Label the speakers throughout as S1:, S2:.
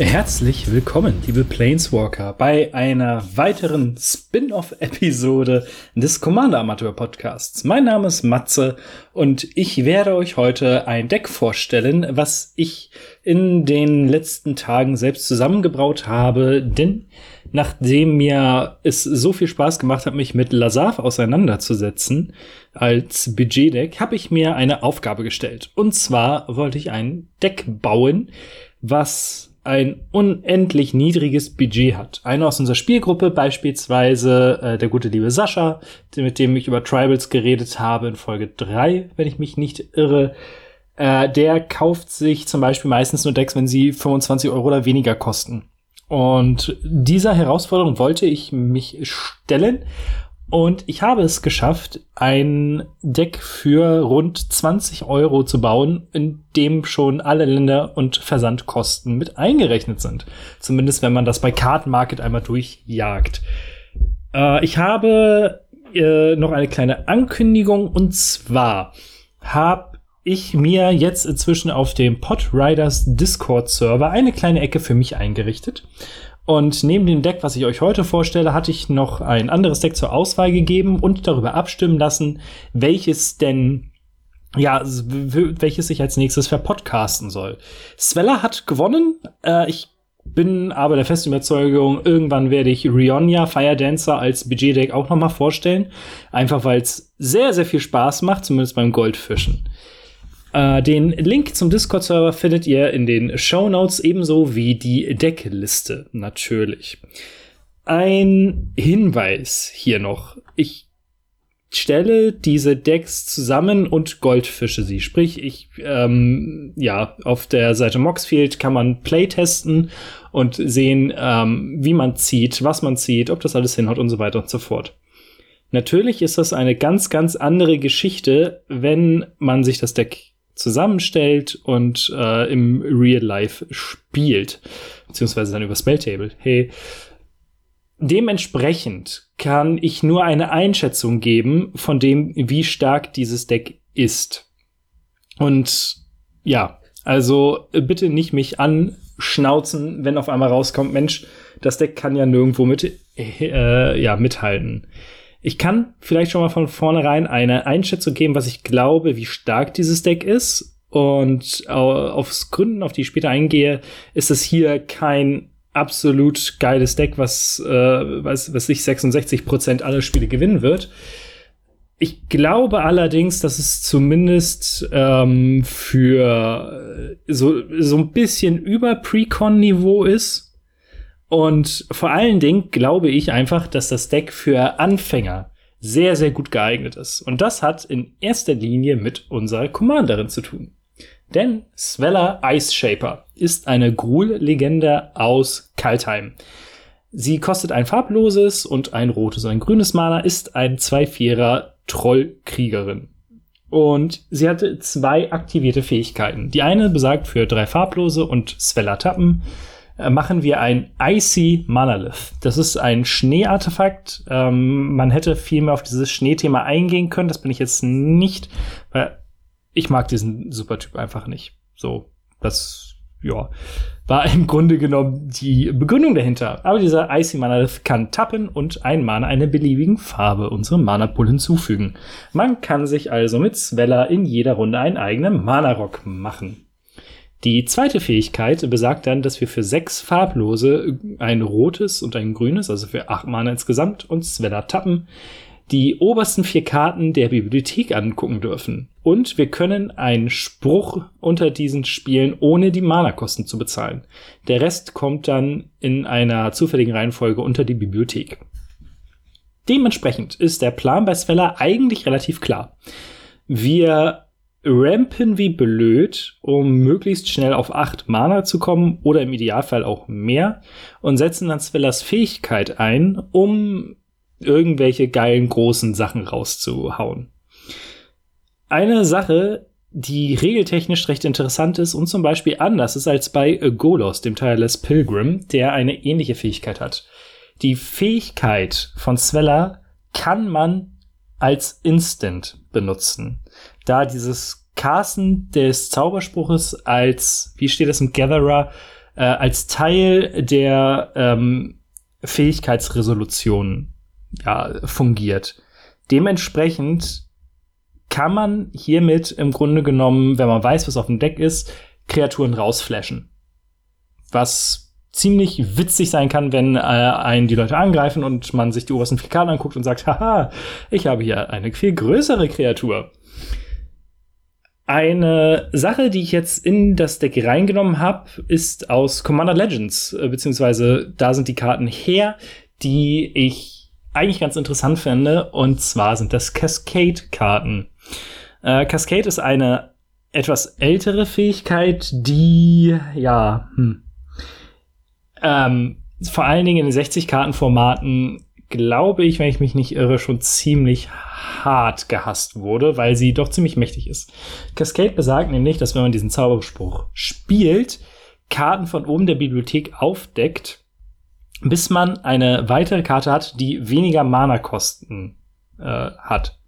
S1: Herzlich willkommen, liebe Planeswalker, bei einer weiteren Spin-off-Episode des Commander Amateur Podcasts. Mein Name ist Matze und ich werde euch heute ein Deck vorstellen, was ich in den letzten Tagen selbst zusammengebraut habe, denn nachdem mir es so viel Spaß gemacht hat, mich mit Lazav auseinanderzusetzen als Budget-Deck, habe ich mir eine Aufgabe gestellt. Und zwar wollte ich ein Deck bauen, was ein unendlich niedriges Budget hat. Einer aus unserer Spielgruppe, beispielsweise äh, der gute liebe Sascha, mit dem ich über Tribals geredet habe in Folge 3, wenn ich mich nicht irre, äh, der kauft sich zum Beispiel meistens nur Decks, wenn sie 25 Euro oder weniger kosten. Und dieser Herausforderung wollte ich mich stellen und ich habe es geschafft, ein Deck für rund 20 Euro zu bauen, in dem schon alle Länder und Versandkosten mit eingerechnet sind. Zumindest wenn man das bei Card Market einmal durchjagt. Äh, ich habe äh, noch eine kleine Ankündigung und zwar habe ich mir jetzt inzwischen auf dem Podriders Discord Server eine kleine Ecke für mich eingerichtet. Und neben dem Deck, was ich euch heute vorstelle, hatte ich noch ein anderes Deck zur Auswahl gegeben und darüber abstimmen lassen, welches denn ja, welches sich als nächstes verpodcasten soll. Sveller hat gewonnen. Äh, ich bin aber der festen Überzeugung, irgendwann werde ich Rionia Fire Dancer als Budget-Deck auch noch mal vorstellen. Einfach weil es sehr, sehr viel Spaß macht, zumindest beim Goldfischen. Äh, den Link zum Discord-Server findet ihr in den Show Notes ebenso wie die Deckliste natürlich. Ein Hinweis hier noch. Ich stelle diese Decks zusammen und goldfische sie. Sprich, ich, ähm, ja, auf der Seite Moxfield kann man playtesten und sehen, ähm, wie man zieht, was man zieht, ob das alles hinhaut und so weiter und so fort. Natürlich ist das eine ganz, ganz andere Geschichte, wenn man sich das Deck zusammenstellt und äh, im Real Life spielt, beziehungsweise dann über Spelltable. Hey, dementsprechend kann ich nur eine Einschätzung geben von dem, wie stark dieses Deck ist. Und ja, also bitte nicht mich anschnauzen, wenn auf einmal rauskommt, Mensch, das Deck kann ja nirgendwo mit, äh, ja, mithalten. Ich kann vielleicht schon mal von vornherein eine Einschätzung geben, was ich glaube, wie stark dieses Deck ist. Und aufs Gründen, auf die ich später eingehe, ist es hier kein absolut geiles Deck, was, äh, was, was sich 66 Prozent aller Spiele gewinnen wird. Ich glaube allerdings, dass es zumindest ähm, für so, so ein bisschen über Precon-Niveau ist und vor allen Dingen glaube ich einfach, dass das Deck für Anfänger sehr, sehr gut geeignet ist. Und das hat in erster Linie mit unserer Commanderin zu tun. Denn Svella Ice Shaper ist eine Gruul-Legende aus Kaltheim. Sie kostet ein farbloses und ein rotes und ein grünes Mana, ist ein 2-4er Trollkriegerin. Und sie hatte zwei aktivierte Fähigkeiten. Die eine besagt für drei farblose und Svella Tappen machen wir ein Icy Monolith. Das ist ein Schneeartefakt. Ähm, man hätte viel mehr auf dieses Schneethema eingehen können. Das bin ich jetzt nicht, weil ich mag diesen Supertyp einfach nicht. So, das, ja, war im Grunde genommen die Begründung dahinter. Aber dieser Icy Monolith kann tappen und ein Mana einer beliebigen Farbe unserem Mana-Pool hinzufügen. Man kann sich also mit Svella in jeder Runde einen eigenen Mana-Rock machen. Die zweite Fähigkeit besagt dann, dass wir für sechs farblose ein rotes und ein grünes, also für acht Mana insgesamt, und Svella tappen, die obersten vier Karten der Bibliothek angucken dürfen. Und wir können einen Spruch unter diesen Spielen, ohne die Mana-Kosten zu bezahlen. Der Rest kommt dann in einer zufälligen Reihenfolge unter die Bibliothek. Dementsprechend ist der Plan bei Svella eigentlich relativ klar. Wir rampen wie blöd, um möglichst schnell auf 8 Mana zu kommen oder im Idealfall auch mehr und setzen dann Svellas Fähigkeit ein, um irgendwelche geilen großen Sachen rauszuhauen. Eine Sache, die regeltechnisch recht interessant ist und zum Beispiel anders ist als bei Golos, dem Tireless Pilgrim, der eine ähnliche Fähigkeit hat. Die Fähigkeit von Svella kann man als Instant benutzen, da dieses Casten des Zauberspruches als, wie steht das im Gatherer, äh, als Teil der ähm, Fähigkeitsresolution ja, fungiert. Dementsprechend kann man hiermit im Grunde genommen, wenn man weiß, was auf dem Deck ist, Kreaturen rausflashen. Was ziemlich witzig sein kann, wenn äh, einen die Leute angreifen und man sich die obersten Karten anguckt und sagt, haha, ich habe hier eine viel größere Kreatur. Eine Sache, die ich jetzt in das Deck reingenommen habe, ist aus Commander Legends, äh, beziehungsweise da sind die Karten her, die ich eigentlich ganz interessant finde. Und zwar sind das Cascade-Karten. Äh, Cascade ist eine etwas ältere Fähigkeit, die, ja, hm, ähm, vor allen Dingen in den 60-Karten-Formaten, glaube ich, wenn ich mich nicht irre, schon ziemlich hart gehasst wurde, weil sie doch ziemlich mächtig ist. Cascade besagt nämlich, dass wenn man diesen Zauberspruch spielt, Karten von oben der Bibliothek aufdeckt, bis man eine weitere Karte hat, die weniger Mana-Kosten äh, hat.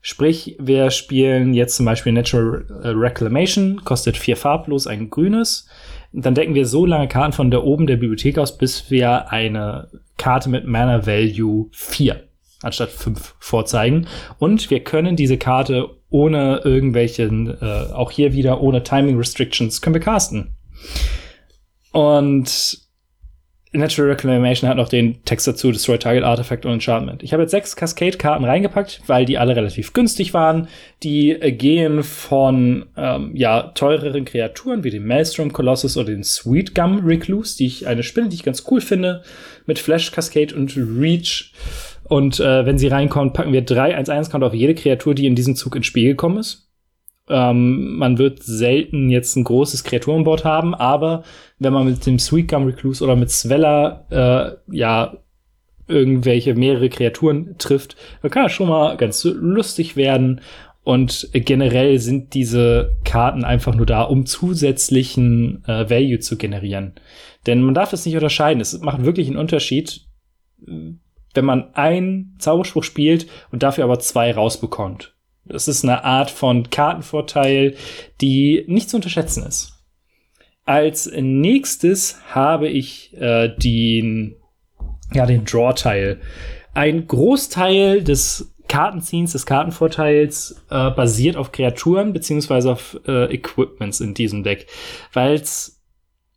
S1: Sprich, wir spielen jetzt zum Beispiel Natural Reclamation, kostet vier farblos, ein grünes. Dann decken wir so lange Karten von der oben der Bibliothek aus, bis wir eine Karte mit Mana Value 4 anstatt 5 vorzeigen. Und wir können diese Karte ohne irgendwelchen, äh, auch hier wieder ohne Timing Restrictions, können wir casten. Und Natural Reclamation hat noch den Text dazu, Destroy Target Artifact und Enchantment. Ich habe jetzt sechs Cascade-Karten reingepackt, weil die alle relativ günstig waren. Die äh, gehen von ähm, ja, teureren Kreaturen wie dem Maelstrom Colossus oder den Sweet Gum Recluse, die ich eine Spinne, die ich ganz cool finde, mit Flash Cascade und Reach. Und äh, wenn sie reinkommt, packen wir drei 1-1-Counter auf jede Kreatur, die in diesem Zug ins Spiel gekommen ist. Ähm, man wird selten jetzt ein großes Kreaturenboard haben, aber wenn man mit dem Sweet Gum Recluse oder mit Svella äh, ja irgendwelche mehrere Kreaturen trifft, dann kann das schon mal ganz lustig werden. Und generell sind diese Karten einfach nur da, um zusätzlichen äh, Value zu generieren. Denn man darf das nicht unterscheiden. Es macht wirklich einen Unterschied, wenn man einen Zauberspruch spielt und dafür aber zwei rausbekommt. Das ist eine Art von Kartenvorteil, die nicht zu unterschätzen ist. Als nächstes habe ich äh, den, ja, den Draw-Teil. Ein Großteil des Kartenziehens, des Kartenvorteils äh, basiert auf Kreaturen beziehungsweise auf äh, Equipments in diesem Deck, weil es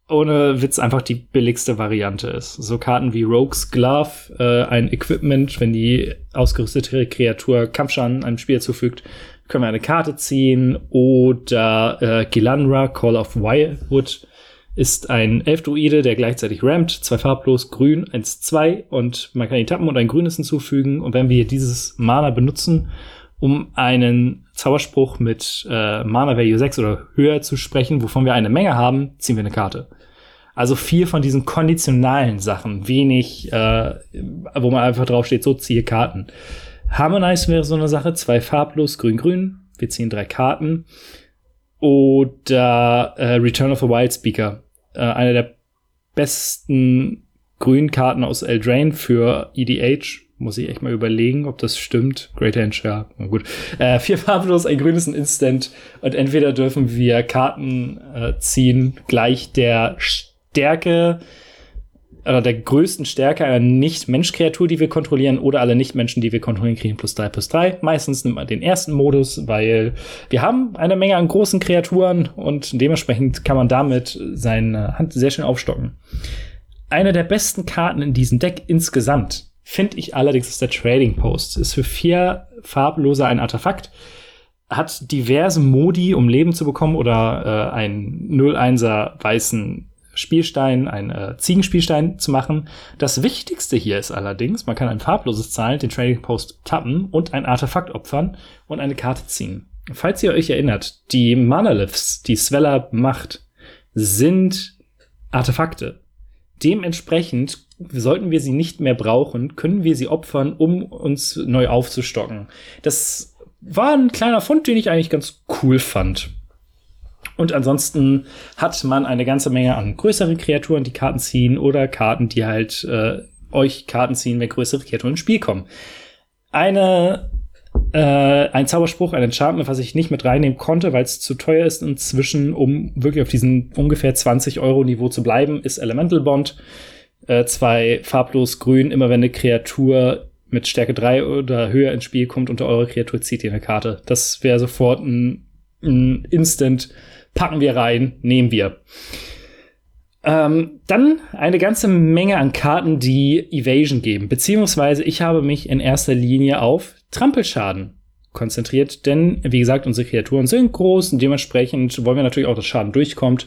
S1: ohne Witz einfach die billigste Variante ist. So Karten wie Rogue's Glove, äh, ein Equipment, wenn die ausgerüstete Kreatur Kampfschaden einem Spieler zufügt, können wir eine Karte ziehen. Oder äh, Gilanra, Call of Wildwood, ist ein Elfdruide, der gleichzeitig rampt, zwei farblos, grün, 1, 2 und man kann ihn tappen und ein grünes hinzufügen. Und wenn wir dieses Mana benutzen, um einen Zauberspruch mit äh, Mana Value 6 oder höher zu sprechen, wovon wir eine Menge haben, ziehen wir eine Karte. Also viel von diesen konditionalen Sachen, wenig, äh, wo man einfach drauf steht, so ziehe Karten. Harmonize wäre so eine Sache, zwei farblos, grün-grün, wir ziehen drei Karten. Oder äh, Return of a Wild Speaker, äh, eine der besten grünen Karten aus Eldraine für EDH muss ich echt mal überlegen, ob das stimmt. Great Henge, ja, gut. Äh, vier farblos, ein grünes, Instant. Und entweder dürfen wir Karten äh, ziehen, gleich der Stärke oder der größten Stärke einer Nicht-Mensch-Kreatur, die wir kontrollieren, oder alle Nicht-Menschen, die wir kontrollieren, kriegen plus drei plus drei. Meistens nimmt man den ersten Modus, weil wir haben eine Menge an großen Kreaturen und dementsprechend kann man damit seine Hand sehr schön aufstocken. Eine der besten Karten in diesem Deck insgesamt Finde ich allerdings ist der Trading Post. Ist für vier farblose ein Artefakt. Hat diverse Modi, um Leben zu bekommen oder äh, einen 0-1er weißen Spielstein, ein äh, Ziegenspielstein zu machen. Das Wichtigste hier ist allerdings, man kann ein farbloses Zahlen, den Trading Post tappen und ein Artefakt opfern und eine Karte ziehen. Falls ihr euch erinnert, die Manaliths, die Sveller macht, sind Artefakte. Dementsprechend sollten wir sie nicht mehr brauchen, können wir sie opfern, um uns neu aufzustocken. Das war ein kleiner Fund, den ich eigentlich ganz cool fand. Und ansonsten hat man eine ganze Menge an größeren Kreaturen, die Karten ziehen oder Karten, die halt äh, euch Karten ziehen, wenn größere Kreaturen ins Spiel kommen. Eine äh, ein Zauberspruch, ein Enchantment, was ich nicht mit reinnehmen konnte, weil es zu teuer ist inzwischen, um wirklich auf diesem ungefähr 20 Euro Niveau zu bleiben, ist Elemental Bond. Äh, zwei farblos grün, immer wenn eine Kreatur mit Stärke 3 oder höher ins Spiel kommt unter eure Kreatur zieht ihr eine Karte. Das wäre sofort ein, ein Instant packen wir rein, nehmen wir. Ähm, dann eine ganze Menge an Karten, die Evasion geben, beziehungsweise ich habe mich in erster Linie auf Trampelschaden konzentriert, denn wie gesagt, unsere Kreaturen sind groß und dementsprechend wollen wir natürlich auch, dass Schaden durchkommt.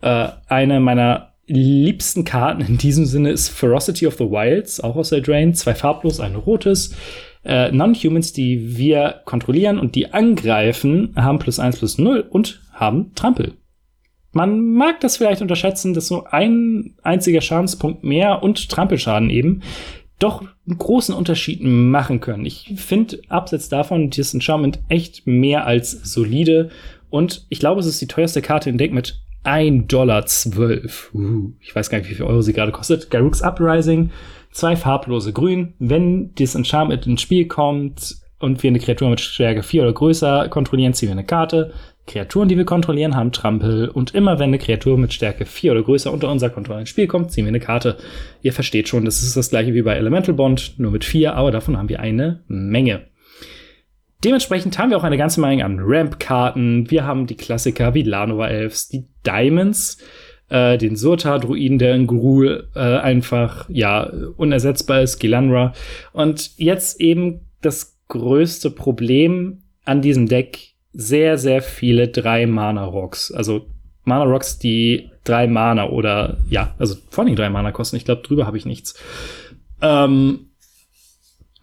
S1: Äh, eine meiner liebsten Karten in diesem Sinne ist Ferocity of the Wilds, auch aus der Drain, zwei farblos, ein rotes. Äh, Non-Humans, die wir kontrollieren und die angreifen, haben plus eins plus null und haben Trampel. Man mag das vielleicht unterschätzen, dass so ein einziger Schadenspunkt mehr und Trampelschaden eben doch einen großen Unterschied machen können. Ich finde abseits davon dieses Enchantment echt mehr als solide und ich glaube, es ist die teuerste Karte im Deck mit 1,12 Dollar. Uh, ich weiß gar nicht, wie viel Euro sie gerade kostet. Garruk's Uprising, zwei farblose Grün. Wenn dieses Enchantment ins Spiel kommt und wir eine Kreatur mit Stärke 4 oder größer kontrollieren, ziehen wir eine Karte. Kreaturen, die wir kontrollieren, haben Trampel und immer wenn eine Kreatur mit Stärke 4 oder größer unter unser Kontrolle ins Spiel kommt, ziehen wir eine Karte. Ihr versteht schon, das ist das gleiche wie bei Elemental Bond, nur mit 4, aber davon haben wir eine Menge. Dementsprechend haben wir auch eine ganze Menge an Ramp-Karten. Wir haben die Klassiker wie Lanova Elves, die Diamonds, äh, den Surta-Druiden, der in Gruul äh, einfach, ja, unersetzbar ist, Gilanra. Und jetzt eben das größte Problem an diesem Deck sehr, sehr viele drei Mana-Rocks. Also Mana-Rocks, die drei Mana oder ja, also vor allem drei Mana kosten. Ich glaube, drüber habe ich nichts. Ähm,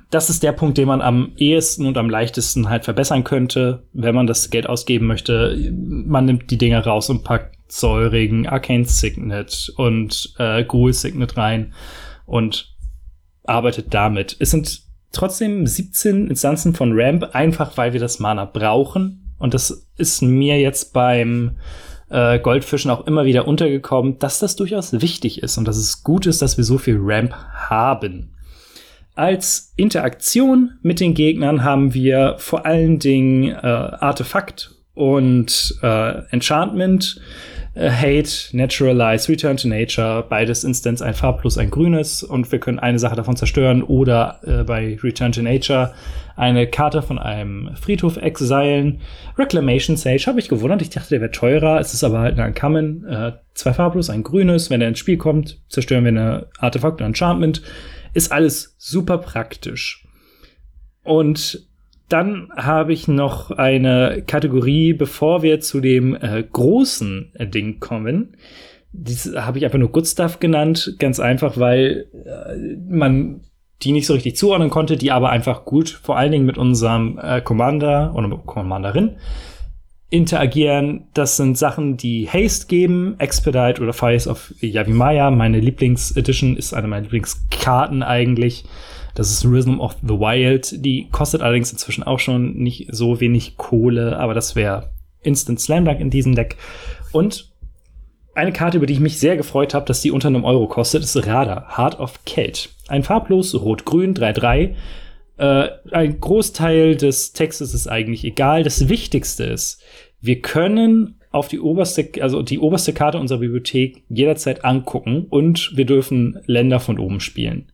S1: das ist der Punkt, den man am ehesten und am leichtesten halt verbessern könnte, wenn man das Geld ausgeben möchte. Man nimmt die Dinger raus und packt Säurigen, Arcane Signet und äh, Gruul Signet rein und arbeitet damit. Es sind trotzdem 17 Instanzen von Ramp, einfach weil wir das Mana brauchen. Und das ist mir jetzt beim äh, Goldfischen auch immer wieder untergekommen, dass das durchaus wichtig ist und dass es gut ist, dass wir so viel Ramp haben. Als Interaktion mit den Gegnern haben wir vor allen Dingen äh, Artefakt und äh, Enchantment Hate, Naturalize, Return to Nature, beides Instance ein farblos, ein grünes. Und wir können eine Sache davon zerstören oder äh, bei Return to Nature eine Karte von einem Friedhof exilen. Reclamation Sage habe ich gewundert, ich dachte, der wäre teurer, es ist aber halt ein Uncommon, äh, zwei farblos, ein grünes, wenn er ins Spiel kommt, zerstören wir eine Artefakt oder Enchantment, ist alles super praktisch. Und dann habe ich noch eine Kategorie, bevor wir zu dem äh, großen Ding kommen. Dies habe ich einfach nur Good Stuff genannt, ganz einfach, weil äh, man die nicht so richtig zuordnen konnte, die aber einfach gut, vor allen Dingen mit unserem äh, Commander oder Commanderin interagieren. Das sind Sachen, die Haste geben, Expedite oder Fires of Yavimaya. Meine Lieblingsedition ist eine meiner Lieblingskarten eigentlich. Das ist Rhythm of the Wild. Die kostet allerdings inzwischen auch schon nicht so wenig Kohle, aber das wäre Instant Slam Dunk in diesem Deck. Und eine Karte, über die ich mich sehr gefreut habe, dass die unter einem Euro kostet, ist Radar, Heart of Kate. Ein farblos, rot-grün, 3-3. Äh, ein Großteil des Textes ist eigentlich egal. Das Wichtigste ist, wir können auf die oberste, also die oberste Karte unserer Bibliothek jederzeit angucken und wir dürfen Länder von oben spielen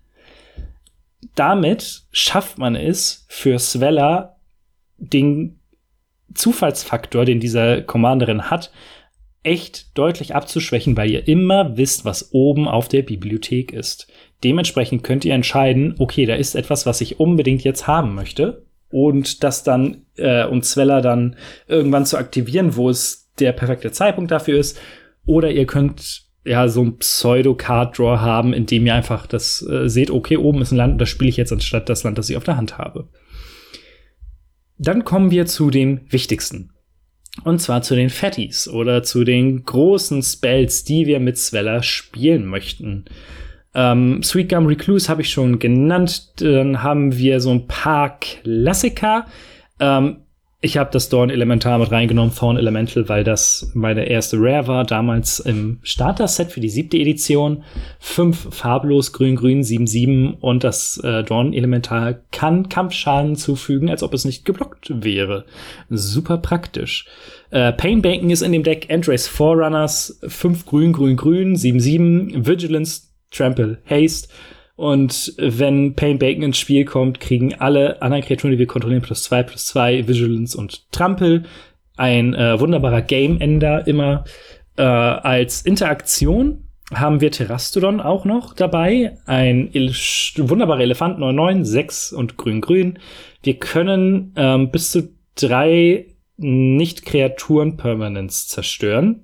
S1: damit schafft man es für Sveller den Zufallsfaktor, den dieser Commanderin hat, echt deutlich abzuschwächen, weil ihr immer wisst, was oben auf der Bibliothek ist. Dementsprechend könnt ihr entscheiden, okay, da ist etwas, was ich unbedingt jetzt haben möchte. Und das dann, äh, um Zweller dann irgendwann zu aktivieren, wo es der perfekte Zeitpunkt dafür ist. Oder ihr könnt ja, so ein Pseudo-Card-Draw haben, in dem ihr einfach das äh, seht, okay, oben ist ein Land und das spiele ich jetzt anstatt das Land, das ich auf der Hand habe. Dann kommen wir zu dem Wichtigsten. Und zwar zu den Fatties oder zu den großen Spells, die wir mit Sveller spielen möchten. Ähm, Sweet Gum Recluse habe ich schon genannt. Dann haben wir so ein paar Klassiker. Ähm, ich habe das Dorn Elementar mit reingenommen, Fawn Elemental, weil das meine erste Rare war, damals im Starter-Set für die siebte Edition. Fünf farblos, grün-grün, 7-7 und das äh, Dorn Elementar kann Kampfschaden zufügen, als ob es nicht geblockt wäre. Super praktisch. Äh, Pain Bacon ist in dem Deck, Endrace Forerunners, 5 grün, grün, grün, 7-7, Vigilance, Trample, Haste und wenn Pain Bacon ins Spiel kommt, kriegen alle anderen Kreaturen, die wir kontrollieren, plus zwei, plus zwei, Vigilance und Trampel. Ein äh, wunderbarer Game-Ender immer. Äh, als Interaktion haben wir Terrastodon auch noch dabei. Ein El wunderbarer Elefant, 9-9, 6 und grün-grün. Wir können ähm, bis zu drei Nicht-Kreaturen-Permanents zerstören.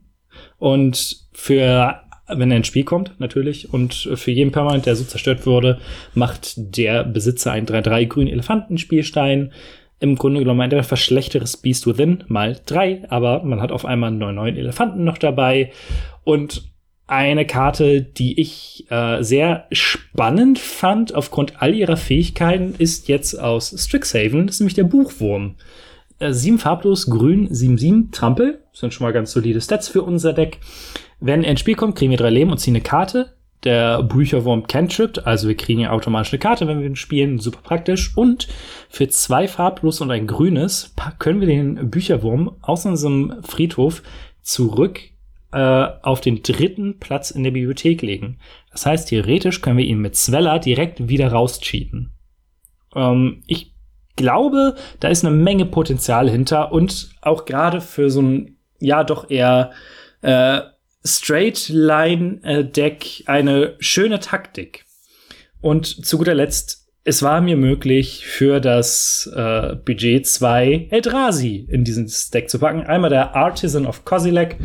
S1: Und für wenn er ins Spiel kommt, natürlich. Und für jeden Permanent, der so zerstört wurde, macht der Besitzer einen 3-3 grünen Elefantenspielstein. Im Grunde genommen ein etwas schlechteres Beast Within mal 3, aber man hat auf einmal einen 9-9 Elefanten noch dabei. Und eine Karte, die ich äh, sehr spannend fand aufgrund all ihrer Fähigkeiten, ist jetzt aus Strixhaven, das ist nämlich der Buchwurm. Äh, sieben farblos, grün, 7-7, Trampel. Das sind schon mal ganz solide Stats für unser Deck. Wenn er ins Spiel kommt, kriegen wir drei Leben und ziehen eine Karte. Der Bücherwurm cantripped, also wir kriegen ja automatisch eine Karte, wenn wir ihn spielen, super praktisch. Und für zwei farblos und ein grünes können wir den Bücherwurm aus unserem Friedhof zurück äh, auf den dritten Platz in der Bibliothek legen. Das heißt, theoretisch können wir ihn mit Zweller direkt wieder rauscheaten. Ähm, ich glaube, da ist eine Menge Potenzial hinter und auch gerade für so ein, ja, doch eher äh, Straight Line äh, Deck eine schöne Taktik. Und zu guter Letzt, es war mir möglich, für das äh, Budget zwei Eldrazi in dieses Deck zu packen. Einmal der Artisan of Kozilek,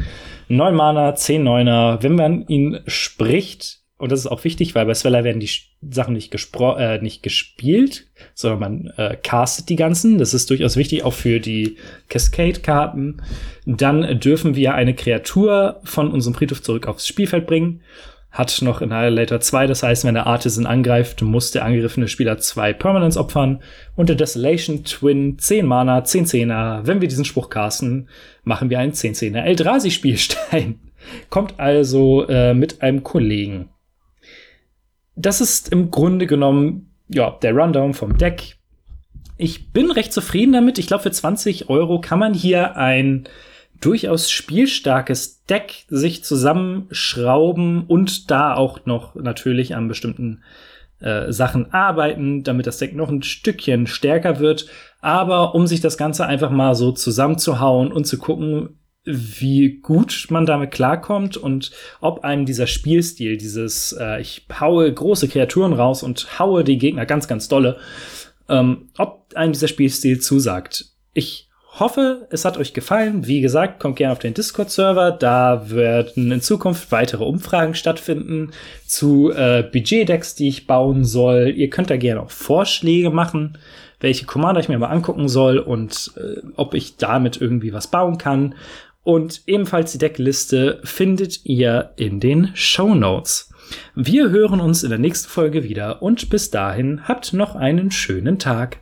S1: 9 Mana, 10 Neuner. Wenn man ihn spricht, und das ist auch wichtig, weil bei Sveller werden die Sachen nicht, äh, nicht gespielt, sondern man äh, castet die ganzen. Das ist durchaus wichtig, auch für die Cascade-Karten. Dann dürfen wir eine Kreatur von unserem Friedhof zurück aufs Spielfeld bringen. Hat noch Annihilator 2, das heißt, wenn der Artisan angreift, muss der angegriffene Spieler zwei Permanents opfern. Und der Desolation Twin 10 Mana, 10 Zehner. Wenn wir diesen Spruch casten, machen wir einen 10 Zehner Eldrazi-Spielstein. Kommt also äh, mit einem Kollegen das ist im Grunde genommen ja der Rundown vom Deck. Ich bin recht zufrieden damit. Ich glaube, für 20 Euro kann man hier ein durchaus spielstarkes Deck sich zusammenschrauben und da auch noch natürlich an bestimmten äh, Sachen arbeiten, damit das Deck noch ein Stückchen stärker wird. Aber um sich das Ganze einfach mal so zusammenzuhauen und zu gucken, wie gut man damit klarkommt und ob einem dieser Spielstil, dieses äh, ich haue große Kreaturen raus und haue die Gegner ganz, ganz dolle, ähm, ob einem dieser Spielstil zusagt. Ich hoffe, es hat euch gefallen. Wie gesagt, kommt gerne auf den Discord-Server. Da werden in Zukunft weitere Umfragen stattfinden zu äh, Budget-Decks, die ich bauen soll. Ihr könnt da gerne auch Vorschläge machen, welche Commander ich mir mal angucken soll und äh, ob ich damit irgendwie was bauen kann. Und ebenfalls die Deckliste findet ihr in den Show Notes. Wir hören uns in der nächsten Folge wieder und bis dahin habt noch einen schönen Tag.